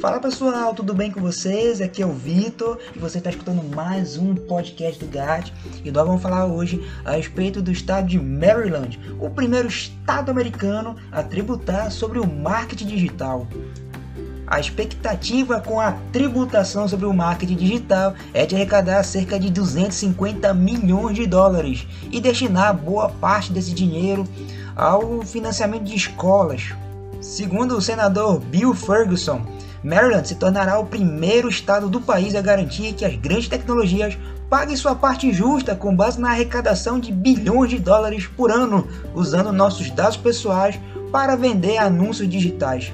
Fala pessoal, tudo bem com vocês? Aqui é o Vitor e você está escutando mais um podcast do GAT e nós vamos falar hoje a respeito do estado de Maryland, o primeiro estado americano a tributar sobre o marketing digital. A expectativa com a tributação sobre o marketing digital é de arrecadar cerca de 250 milhões de dólares e destinar boa parte desse dinheiro ao financiamento de escolas. Segundo o senador Bill Ferguson, Maryland se tornará o primeiro estado do país a garantir que as grandes tecnologias paguem sua parte justa com base na arrecadação de bilhões de dólares por ano, usando nossos dados pessoais para vender anúncios digitais.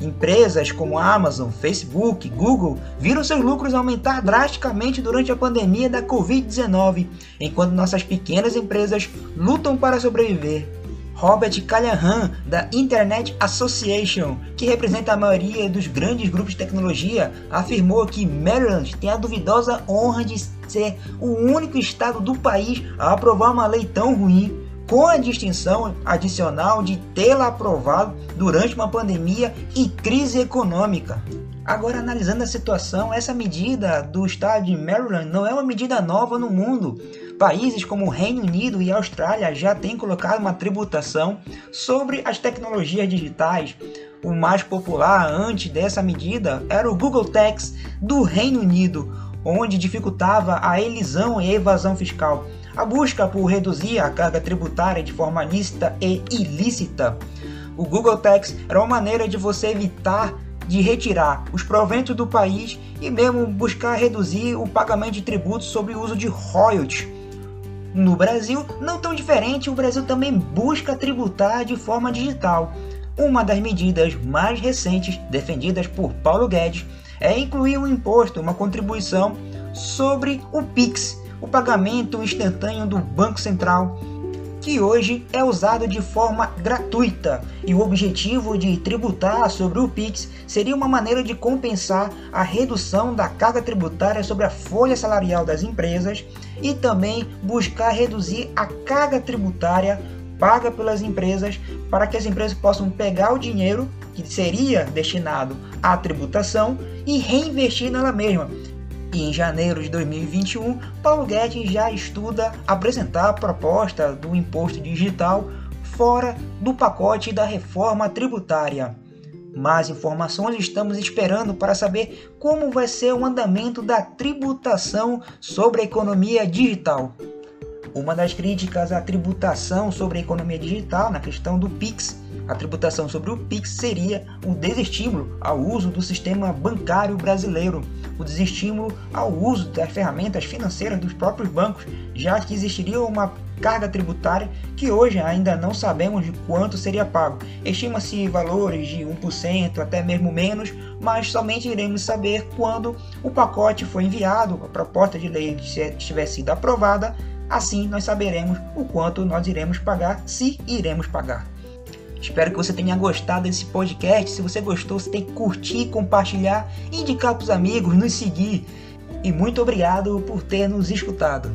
Empresas como Amazon, Facebook, Google viram seus lucros aumentar drasticamente durante a pandemia da Covid-19, enquanto nossas pequenas empresas lutam para sobreviver. Robert Callahan, da Internet Association, que representa a maioria dos grandes grupos de tecnologia, afirmou que Maryland tem a duvidosa honra de ser o único estado do país a aprovar uma lei tão ruim, com a distinção adicional de tê-la aprovado durante uma pandemia e crise econômica. Agora, analisando a situação, essa medida do estado de Maryland não é uma medida nova no mundo. Países como o Reino Unido e Austrália já têm colocado uma tributação sobre as tecnologias digitais. O mais popular antes dessa medida era o Google Tax do Reino Unido, onde dificultava a elisão e evasão fiscal. A busca por reduzir a carga tributária de forma lícita e ilícita. O Google Tax era uma maneira de você evitar de retirar os proventos do país e mesmo buscar reduzir o pagamento de tributos sobre o uso de royalties no Brasil, não tão diferente, o Brasil também busca tributar de forma digital. Uma das medidas mais recentes defendidas por Paulo Guedes é incluir um imposto, uma contribuição sobre o PIX, o pagamento instantâneo do Banco Central, que hoje é usado de forma gratuita. E o objetivo de tributar sobre o PIX seria uma maneira de compensar a redução da carga tributária sobre a folha salarial das empresas e também buscar reduzir a carga tributária paga pelas empresas para que as empresas possam pegar o dinheiro que seria destinado à tributação e reinvestir nela mesma. E em janeiro de 2021, Paulo Guedes já estuda apresentar a proposta do imposto digital fora do pacote da reforma tributária. Mais informações estamos esperando para saber como vai ser o andamento da tributação sobre a economia digital. Uma das críticas à tributação sobre a economia digital, na questão do PIX, a tributação sobre o PIX seria o desestímulo ao uso do sistema bancário brasileiro, o desestímulo ao uso das ferramentas financeiras dos próprios bancos, já que existiria uma carga tributária que hoje ainda não sabemos de quanto seria pago. Estima-se valores de 1%, até mesmo menos, mas somente iremos saber quando o pacote foi enviado, a proposta de lei tiver sido aprovada, assim nós saberemos o quanto nós iremos pagar, se iremos pagar. Espero que você tenha gostado desse podcast. Se você gostou, você tem que curtir, compartilhar, indicar para os amigos, nos seguir. E muito obrigado por ter nos escutado.